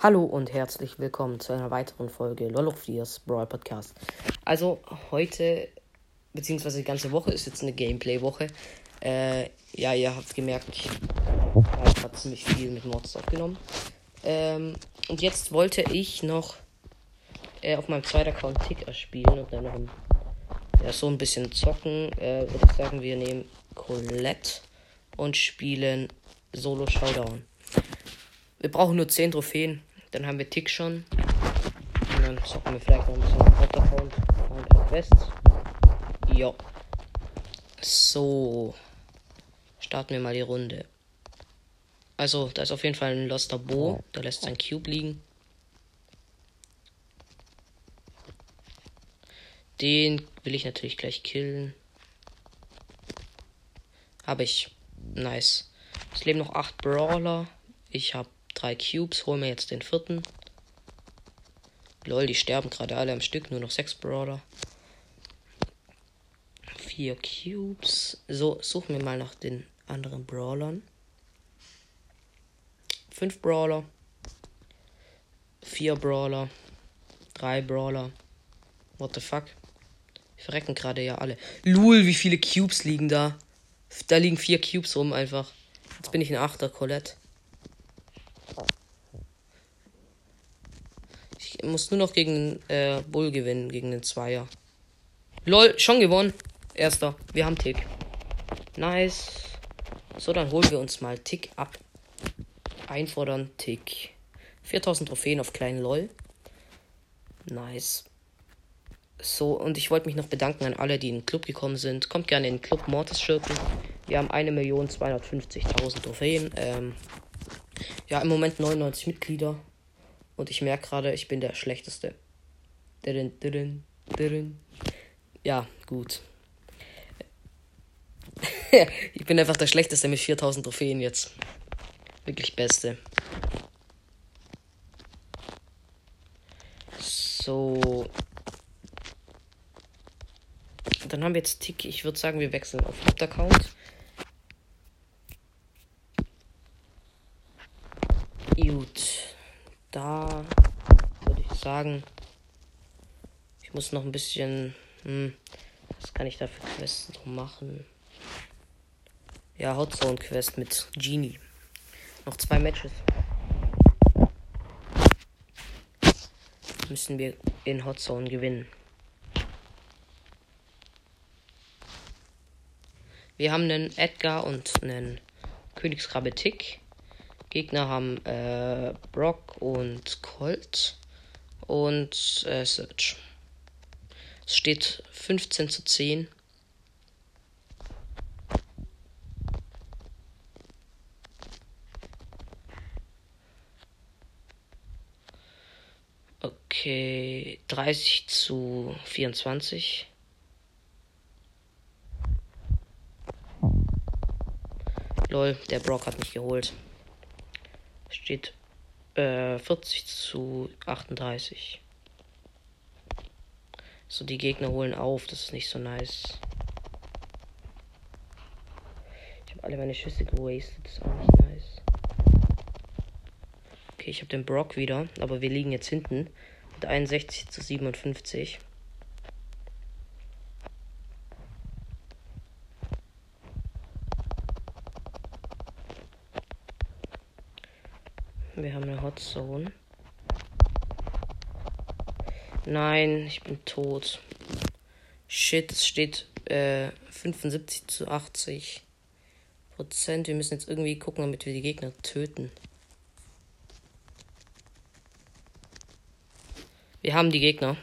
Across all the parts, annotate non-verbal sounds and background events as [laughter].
Hallo und herzlich willkommen zu einer weiteren Folge Lolofiers Brawl Podcast. Also heute, beziehungsweise die ganze Woche ist jetzt eine Gameplay-Woche. Äh, ja, ihr habt gemerkt, ich habe ziemlich viel mit Mods aufgenommen. Ähm, und jetzt wollte ich noch äh, auf meinem zweiten Account Ticker spielen und dann noch ein, ja, so ein bisschen zocken. Äh, würde ich sagen, wir nehmen Colette und spielen Solo Showdown. Wir brauchen nur 10 Trophäen. Dann haben wir Tick schon. Und dann zocken wir vielleicht noch ein bisschen Hauptaccount. Und Quests. Ja. So. Starten wir mal die Runde. Also, da ist auf jeden Fall ein Loster Bo. Der lässt sein Cube liegen. Den will ich natürlich gleich killen. Habe ich. Nice. Es leben noch 8 Brawler. Ich habe drei Cubes. Hol mir jetzt den vierten. Lol, die sterben gerade alle am Stück. Nur noch 6 Brawler. 4 Cubes. So, suchen wir mal nach den anderen Brawlern. 5 Brawler. 4 Brawler. 3 Brawler. What the fuck? Wir verrecken gerade ja alle. Lul, wie viele Cubes liegen da? Da liegen vier Cubes rum einfach. Jetzt bin ich ein Achter, Colette. Ich muss nur noch gegen äh, Bull gewinnen, gegen den Zweier. Lol, schon gewonnen. Erster. Wir haben Tick. Nice. So, dann holen wir uns mal Tick ab. Einfordern, Tick. 4000 Trophäen auf kleinen LOL. Nice. So, und ich wollte mich noch bedanken an alle, die in den Club gekommen sind. Kommt gerne in den Club Mortis Schurken. Wir haben 1.250.000 Trophäen. Ähm, ja, im Moment 99 Mitglieder. Und ich merke gerade, ich bin der Schlechteste. Ja, gut. [laughs] ich bin einfach der Schlechteste mit 4000 Trophäen jetzt. Wirklich Beste. So, dann haben wir jetzt Tick. Ich würde sagen, wir wechseln auf Hauptaccount. Gut. Da würde ich sagen, ich muss noch ein bisschen. Hm, was kann ich da für Quests noch machen? Ja, Hotzone Quest mit Genie. Noch zwei Matches. Müssen wir in Hotzone gewinnen. Wir haben einen Edgar und einen Königskrabbe Tick. Gegner haben äh, Brock und Colt und äh, Search. Es steht 15 zu 10. Okay, 30 zu 24. Lol, der Brock hat mich geholt. Steht äh, 40 zu 38. So, die Gegner holen auf. Das ist nicht so nice. Ich habe alle meine Schüsse gewastet. Das ist auch nicht nice. Okay, ich habe den Brock wieder. Aber wir liegen jetzt hinten. Mit 61 zu 57. Wir haben eine Hot Zone. Nein, ich bin tot. Shit, es steht äh, 75 zu 80 Prozent. Wir müssen jetzt irgendwie gucken, damit wir die Gegner töten. Wir haben die Gegner.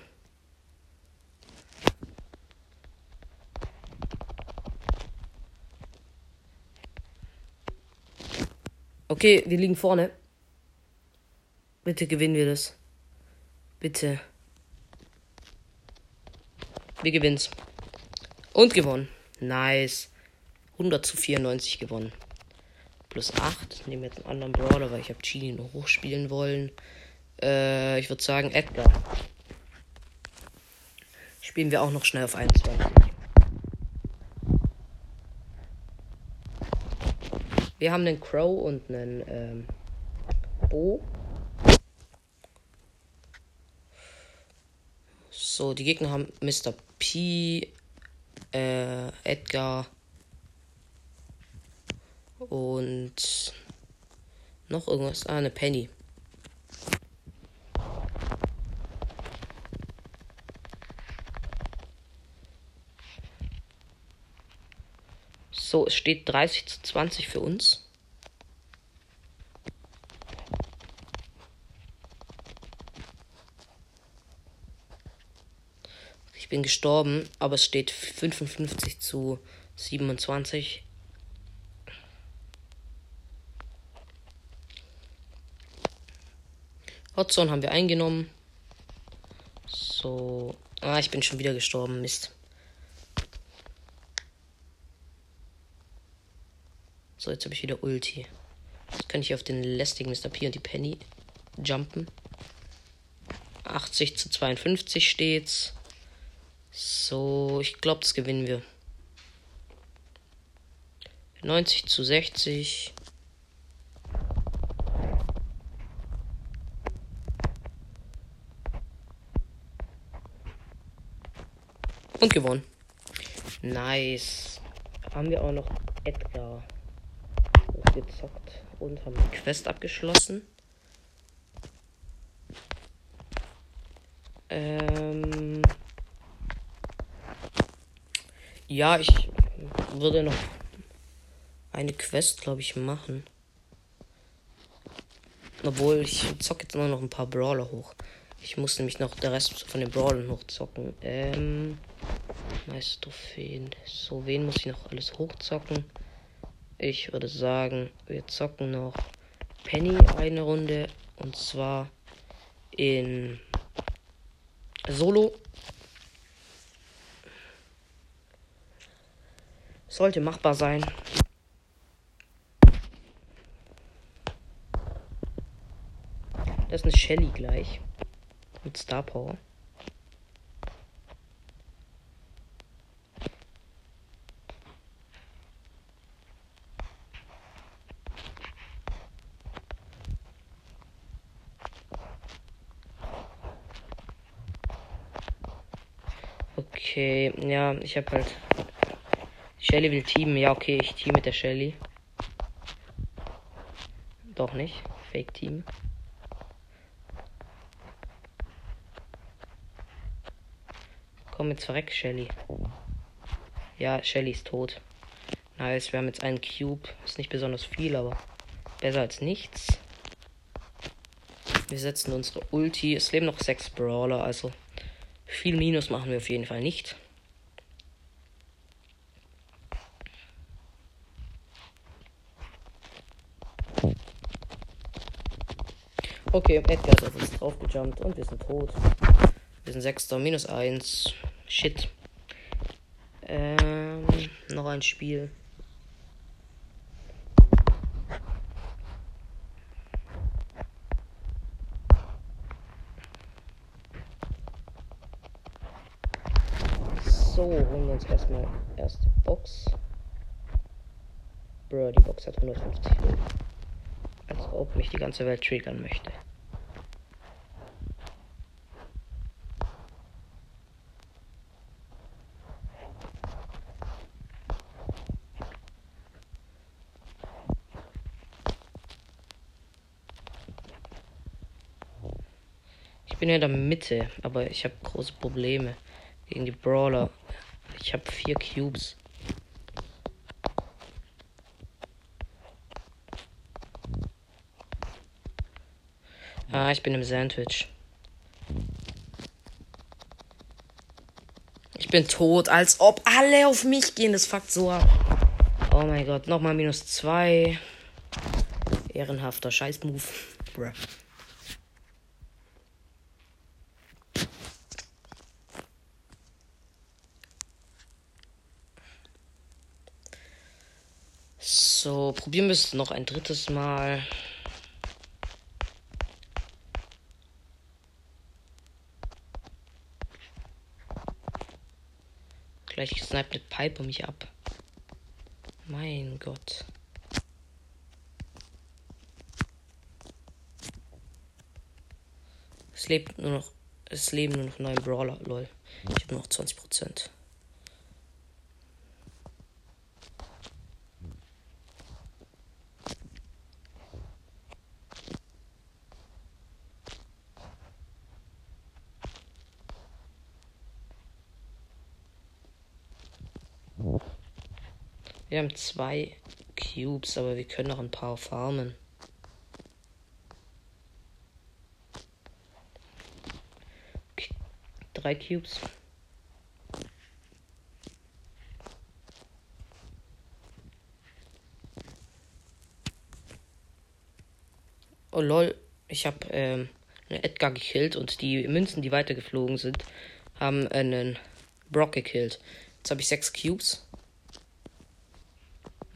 Okay, wir liegen vorne. Bitte gewinnen wir das. Bitte. Wir gewinnt's. Und gewonnen. Nice. 100 zu 94 gewonnen. Plus 8. Nehmen wir jetzt einen anderen Brawler, weil ich habe Chili noch hochspielen wollen. Äh, ich würde sagen Edgar. Spielen wir auch noch schnell auf 21. Wir haben einen Crow und einen ähm, Bo. So, die Gegner haben Mr. P, äh, Edgar und noch irgendwas. Ah, eine Penny. So, es steht 30 zu 20 für uns. Ich bin gestorben, aber es steht 55 zu 27. Hotzone haben wir eingenommen. So. Ah, ich bin schon wieder gestorben. Mist. So, jetzt habe ich wieder Ulti. Jetzt kann ich auf den lästigen Mr. P und die Penny jumpen. 80 zu 52 steht's. So, ich glaube, das gewinnen wir. 90 zu 60. Und gewonnen. Nice. Haben wir auch noch Edgar gezockt und haben die Quest abgeschlossen. Ähm ja, ich würde noch eine Quest, glaube ich, machen. Obwohl, ich zocke jetzt nur noch ein paar Brawler hoch. Ich muss nämlich noch der Rest von den Brawlern hochzocken. Ähm, meist Trophäen. So, wen muss ich noch alles hochzocken? Ich würde sagen, wir zocken noch Penny eine Runde. Und zwar in Solo. Sollte machbar sein. Das ist eine Shelly gleich. Mit Star Power. Okay, ja, ich habe halt. Shelly will teamen. Ja, okay, ich team mit der Shelly. Doch nicht. Fake Team. Komm jetzt verreck, Shelly. Ja, Shelly ist tot. Nice, wir haben jetzt einen Cube. Ist nicht besonders viel, aber besser als nichts. Wir setzen unsere Ulti. Es leben noch sechs Brawler, also viel Minus machen wir auf jeden Fall nicht. Okay, Edgar ist auf uns draufgejumpt und wir sind tot. Wir sind Sechster, minus 1. Shit. Ähm, noch ein Spiel. So, holen wir uns erstmal erste Box. Bro, die Box hat 150 Euro. Als ob mich die ganze Welt triggern möchte. Bin ja in der Mitte, aber ich habe große Probleme gegen die Brawler. Ich habe vier Cubes. Ah, ich bin im Sandwich. Ich bin tot, als ob alle auf mich gehen. Das fuckt so ab. Oh mein Gott, nochmal minus zwei. Ehrenhafter Scheißmove. Bruh. So, probieren wir es noch ein drittes Mal. Gleich sniped eine Piper mich ab. Mein Gott. Es lebt nur noch es leben nur noch neun Brawler, lol. Ich habe noch 20%. Wir haben zwei Cubes, aber wir können noch ein paar farmen. Drei Cubes. Oh lol, ich habe ähm, Edgar gekillt und die Münzen, die weitergeflogen sind, haben einen Brock gekillt. Jetzt habe ich sechs Cubes.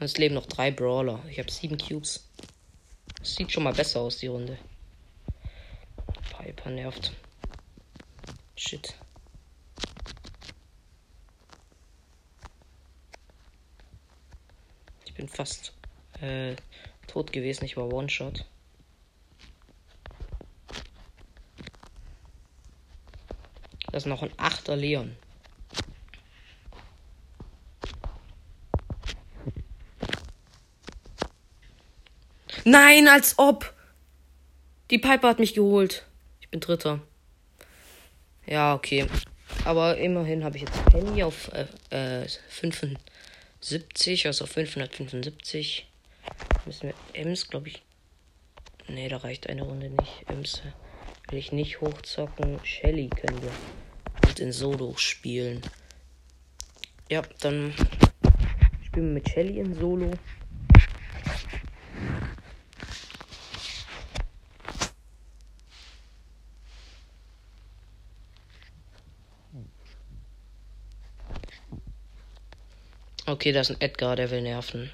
Es leben noch drei Brawler. Ich habe sieben Cubes. Das sieht schon mal besser aus, die Runde. Piper nervt. Shit. Ich bin fast äh, tot gewesen. Ich war One-Shot. Das ist noch ein achter Leon. Nein, als ob. Die Piper hat mich geholt. Ich bin Dritter. Ja, okay. Aber immerhin habe ich jetzt Penny auf äh, 75, also auf 575. Müssen wir Ems, glaube ich. Ne, da reicht eine Runde nicht. Ems will ich nicht hochzocken. Shelly können wir mit in Solo spielen. Ja, dann spielen wir mit Shelly in Solo. Okay, da ist ein Edgar, der will nerven.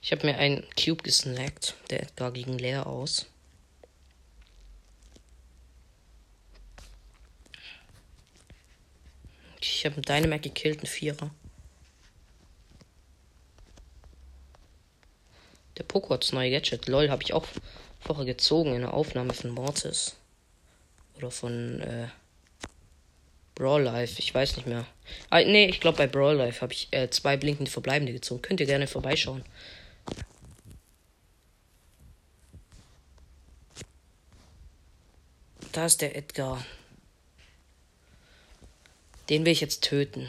Ich habe mir einen Cube gesnackt. Der Edgar ging leer aus. Ich habe einen Dynamac gekillt, einen Vierer. Der Poco hat das neue Gadget. Lol, habe ich auch vorher gezogen in der Aufnahme von Mortis. Oder von äh, Brawl Life, ich weiß nicht mehr. Ah, nee, ich glaube bei Brawl Life habe ich äh, zwei blinkende Verbleibende gezogen. Könnt ihr gerne vorbeischauen. Da ist der Edgar. Den will ich jetzt töten.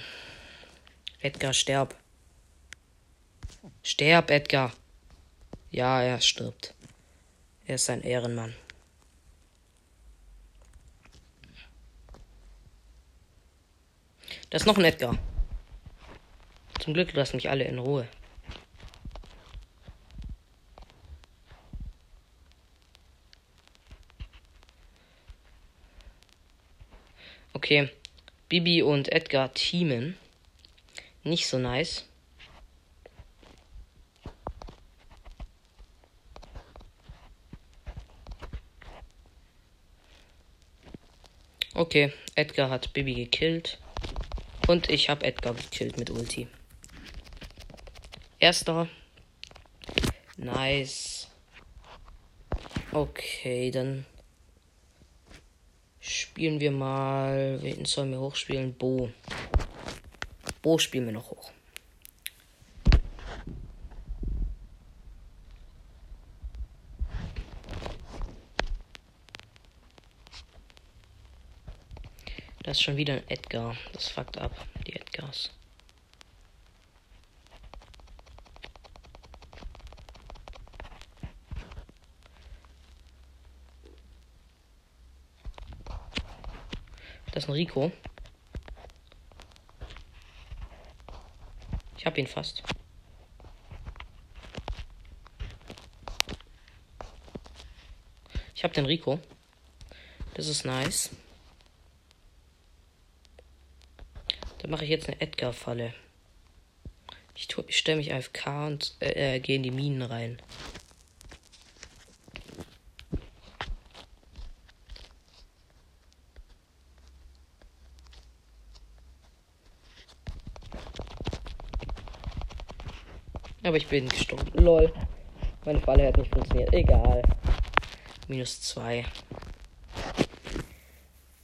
Edgar, sterb. Sterb, Edgar. Ja, er stirbt. Er ist ein Ehrenmann. Da ist noch ein Edgar. Zum Glück lassen mich alle in Ruhe. Okay. Bibi und Edgar teamen. Nicht so nice. Okay, Edgar hat Bibi gekillt. Und ich habe Edgar gekillt mit Ulti. Erster. Nice. Okay, dann spielen wir mal. Wen sollen wir hochspielen? Bo. Bo spielen wir noch hoch. Ist schon wieder ein Edgar. Das fuckt ab, die Edgars. Das ist ein Rico. Ich hab ihn fast. Ich hab den Rico. Das ist nice. Dann mache ich jetzt eine Edgar-Falle. Ich, ich stelle mich AFK und äh, äh, gehe in die Minen rein. Aber ich bin gestorben. Lol. Meine Falle hat nicht funktioniert. Egal. Minus zwei.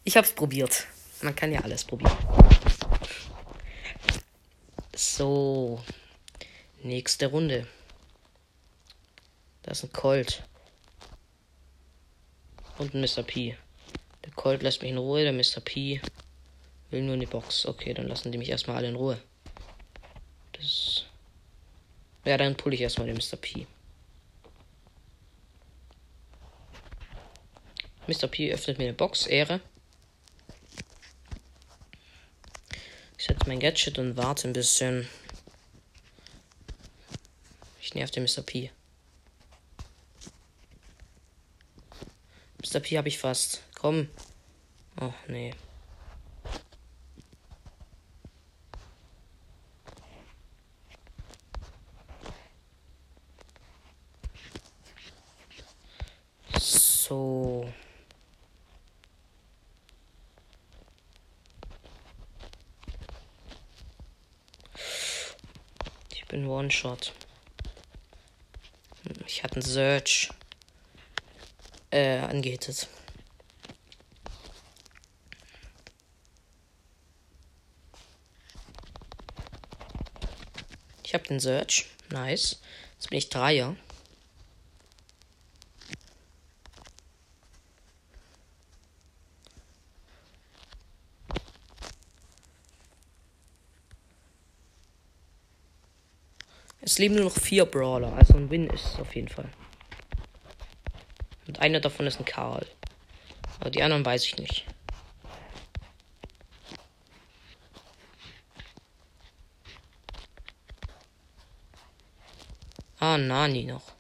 Ich hab's probiert. Man kann ja alles probieren. So. Nächste Runde. Das ist ein Colt. Und ein Mr. P. Der Colt lässt mich in Ruhe, der Mr. P will nur in die Box. Okay, dann lassen die mich erstmal alle in Ruhe. Das. Ja, dann pulle ich erstmal den Mr. P. Mr. P öffnet mir eine Box, Ehre. Ich setze mein Gadget und warte ein bisschen. Ich nerv den Mr. P. Mr. P habe ich fast. Komm. Oh, nee. So. Ich bin One-Shot. Ich hatte einen Search äh, angehittet. Ich habe den Search. Nice. Jetzt bin ich Dreier. Es leben nur noch vier Brawler, also ein Win ist es auf jeden Fall. Und einer davon ist ein Karl. Aber die anderen weiß ich nicht. Ah, Nani noch.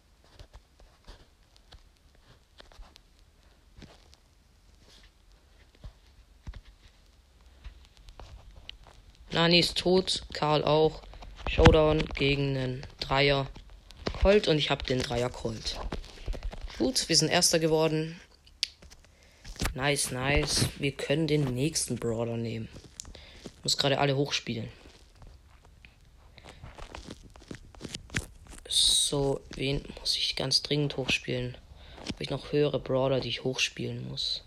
Nani ist tot, Karl auch. Showdown gegen einen Dreier Colt und ich habe den Dreier Colt. Gut, wir sind Erster geworden. Nice, nice. Wir können den nächsten Brawler nehmen. Ich muss gerade alle hochspielen. So, wen muss ich ganz dringend hochspielen? Habe ich noch höhere Brawler, die ich hochspielen muss?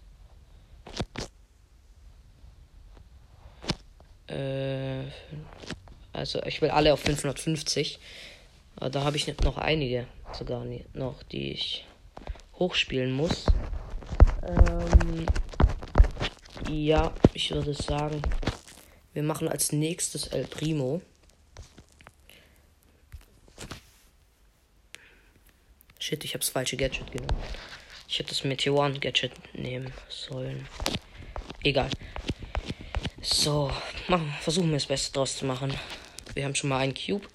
Äh, also ich will alle auf 550. Aber da habe ich noch einige sogar noch, die ich hochspielen muss. Ähm, ja, ich würde sagen, wir machen als nächstes El Primo. Shit, ich habe das falsche Gadget genommen. Ich hätte das Meteoren Gadget nehmen sollen. Egal. So, machen, versuchen wir das Beste draus zu machen. Wir haben schon mal einen Cube.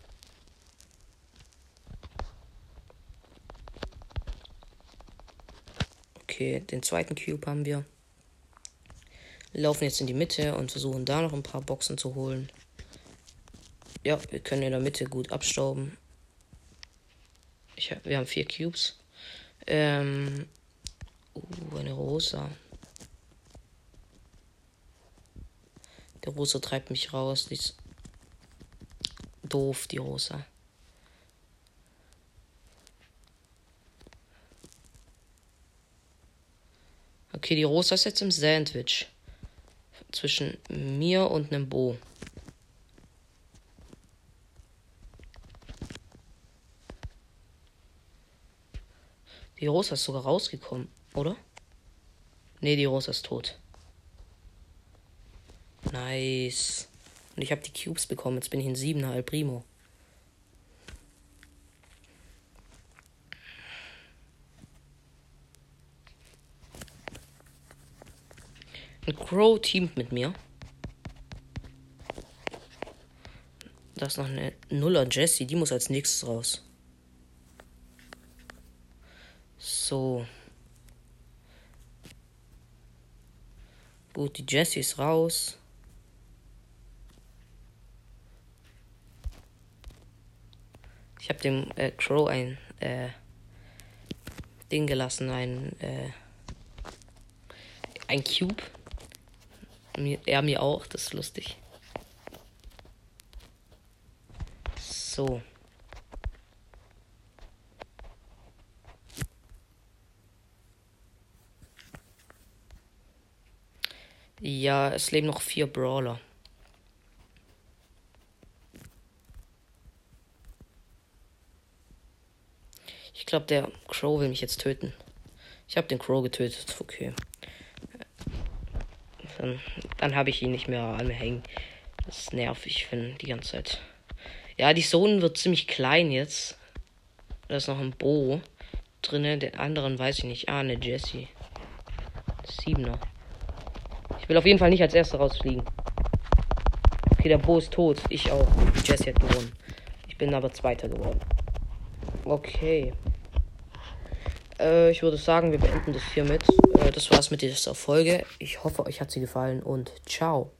Okay, den zweiten Cube haben wir. wir. Laufen jetzt in die Mitte und versuchen da noch ein paar Boxen zu holen. Ja, wir können in der Mitte gut abstauben. Ich, wir haben vier Cubes. Ähm, uh, eine Rosa. Der Rosa treibt mich raus. Die ist doof, die Rosa. Okay, die Rosa ist jetzt im Sandwich. Zwischen mir und einem Bo. Die Rosa ist sogar rausgekommen, oder? Ne, die Rosa ist tot. Nice. Und ich habe die Cubes bekommen. Jetzt bin ich in 7er El Primo. Ein Crow teamt mit mir. Da ist noch eine Nuller Jessie. Die muss als nächstes raus. So. Gut, die Jessie ist raus. habe dem äh, Crow ein äh, Ding gelassen, ein äh, ein Cube. Mir, er mir auch, das ist lustig. So. Ja, es leben noch vier Brawler. Ich glaube, der Crow will mich jetzt töten. Ich habe den Crow getötet. Okay. Dann, dann habe ich ihn nicht mehr an mir hängen. Das ist nervig, wenn die ganze Zeit. Ja, die Zone wird ziemlich klein jetzt. Da ist noch ein Bo drinne. Den anderen weiß ich nicht. Ah, eine Jessie. Siebener. Ich will auf jeden Fall nicht als erster rausfliegen. Okay, der Bo ist tot. Ich auch. Jessie hat gewonnen. Ich bin aber Zweiter geworden. Okay. Äh, ich würde sagen, wir beenden das hiermit. Äh, das war's mit dieser Folge. Ich hoffe, euch hat sie gefallen und ciao.